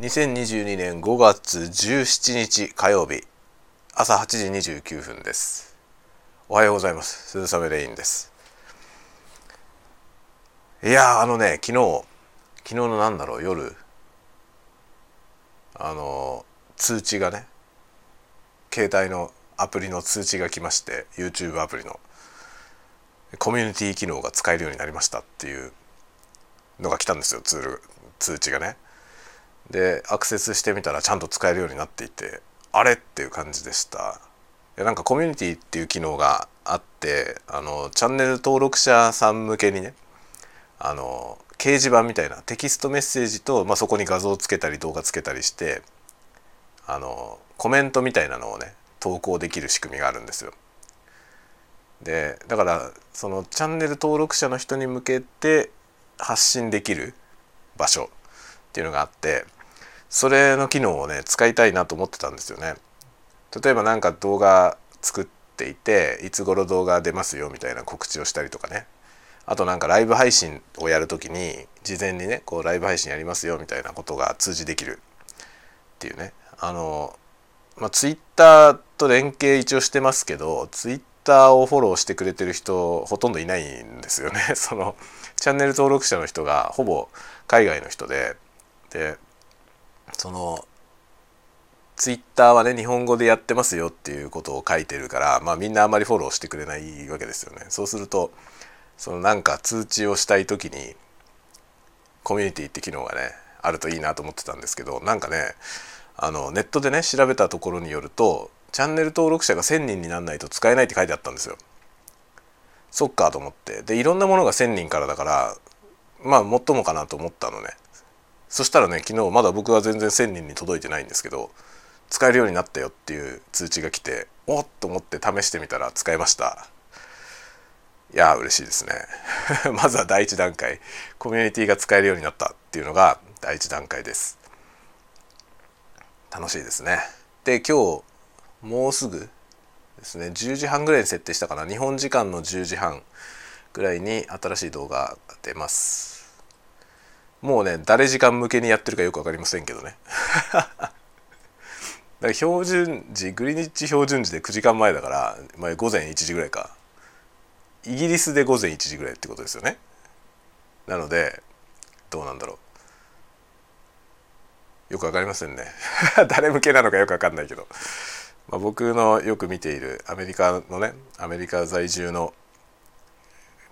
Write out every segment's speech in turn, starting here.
2022年5月17日火曜日朝8時29分です。おはようございます。鈴雨レインです。いやあのね昨日昨日のなんだろう夜あの通知がね携帯のアプリの通知が来まして YouTube アプリのコミュニティ機能が使えるようになりましたっていうのが来たんですよツール通知がね。でアクセスしてみたらちゃんと使えるようになっていてあれっていう感じでしたなんかコミュニティっていう機能があってあのチャンネル登録者さん向けにねあの掲示板みたいなテキストメッセージと、まあ、そこに画像をつけたり動画つけたりしてあのコメントみたいなのをね投稿できる仕組みがあるんですよ。でだからそのチャンネル登録者の人に向けて発信できる場所っていうのがあってそれの機能をね使いたいなと思ってたんですよね。例えば何か動画作っていていつ頃動画出ますよみたいな告知をしたりとかね。あとなんかライブ配信をやる時に事前にねこうライブ配信やりますよみたいなことが通知できる。っていうね。あのまあツイッターと連携一応してますけどツイッターをフォローしてくれてる人ほとんどいないんですよね。そのチャンネル登録者の人がほぼ海外の人で。でそのツイッターはね日本語でやってますよっていうことを書いてるから、まあ、みんなあんまりフォローしてくれないわけですよね。そうするとそのなんか通知をしたい時にコミュニティって機能がねあるといいなと思ってたんですけどなんかねあのネットでね調べたところによるとチャンネル登録者が1,000人にならないと使えないって書いてあったんですよ。そっかと思ってでいろんなものが1,000人からだからまあもっともかなと思ったのねそしたらね昨日まだ僕は全然1,000人に届いてないんですけど使えるようになったよっていう通知が来ておっと思って試してみたら使えました。いや嬉しいですね。まずは第一段階。コミュニティが使えるようになったっていうのが第一段階です。楽しいですね。で今日もうすぐですね10時半ぐらいに設定したかな。日本時間の10時半ぐらいに新しい動画が出ます。もうね誰時間向けにやってるかよく分かりませんけどね。だから標準時グリニッチ標準時で9時間前だから、まあ、午前1時ぐらいか。イギリスで午前1時ぐらいってことですよね。なのでどうなんだろう。よく分かりませんね。誰向けなのかよく分かんないけど。まあ、僕のよく見ているアメリカのねアメリカ在住の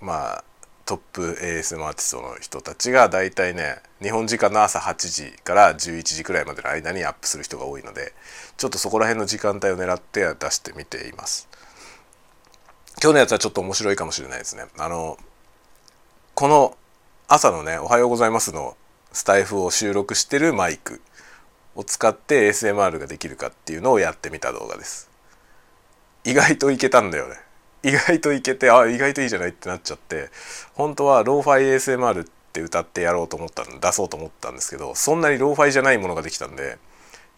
まあトップ ASM アーティストの人たちが大体ね日本時間の朝8時から11時くらいまでの間にアップする人が多いのでちょっとそこら辺の時間帯を狙って出してみています。今日のやつはちょっと面白いかもしれないですね。あのこの朝のね「おはようございます」のスタエフを収録してるマイクを使って ASMR ができるかっていうのをやってみた動画です。意外といけたんだよね。意外といけてあ意外といいじゃないってなっちゃって本当はローファイ ASMR って謳ってやろうと思ったん出そうと思ったんですけどそんなにローファイじゃないものができたんで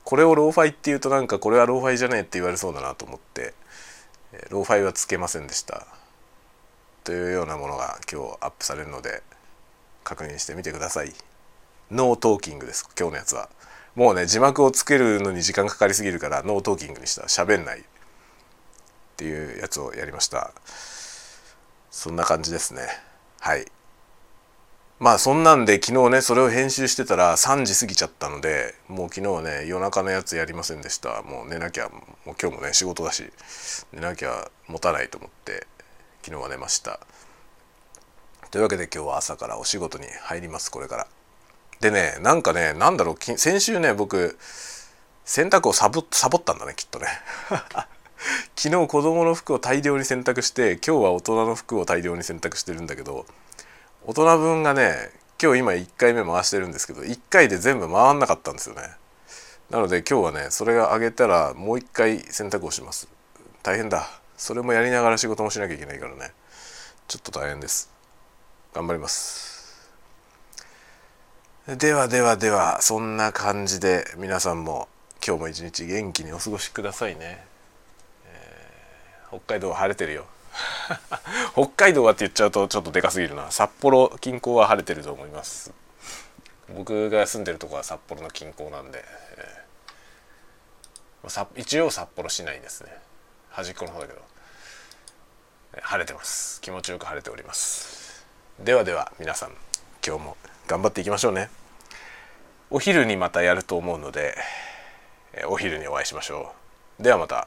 これをローファイっていうとなんかこれはローファイじゃねえって言われそうだなと思ってローファイはつけませんでした。というようなものが今日アップされるので確認してみてください。 No talking です今日のやつは。もうね字幕をつけるのに時間かかりすぎるから no talking にした。喋んない。っていうやつをやりました。そんな感じですね。はい。まあそんなんで昨日ねそれを編集してたら3時過ぎちゃったのでもう昨日はね夜中のやつやりませんでした。もう寝なきゃもう今日もね仕事だし寝なきゃ持たないと思って昨日は寝ました。というわけで今日は朝からお仕事に入りますこれから。でねなんかねなんだろう先週ね僕洗濯をサボサボったんだねきっとね。昨日子供の服を大量に洗濯して今日は大人の服を大量に洗濯してるんだけど大人分がね今日今1回目回してるんですけど1回で全部回んなかったんですよね。なので今日はねそれが上げたらもう1回洗濯をします。大変だ。それもやりながら仕事もしなきゃいけないからね。ちょっと大変です。頑張ります。ではではではそんな感じで皆さんも今日も一日元気にお過ごしくださいね、北海道は晴れてるよ。北海道はって言っちゃうとちょっとでかすぎるな。札幌近郊は晴れてると思います。僕が住んでるとこは札幌の近郊なんで、えー、一応札幌市内ですね。端っこの方だけど。晴れてます。気持ちよく晴れております。ではでは皆さん今日も頑張っていきましょうね。お昼にまたやると思うのでお昼にお会いしましょう。ではまた。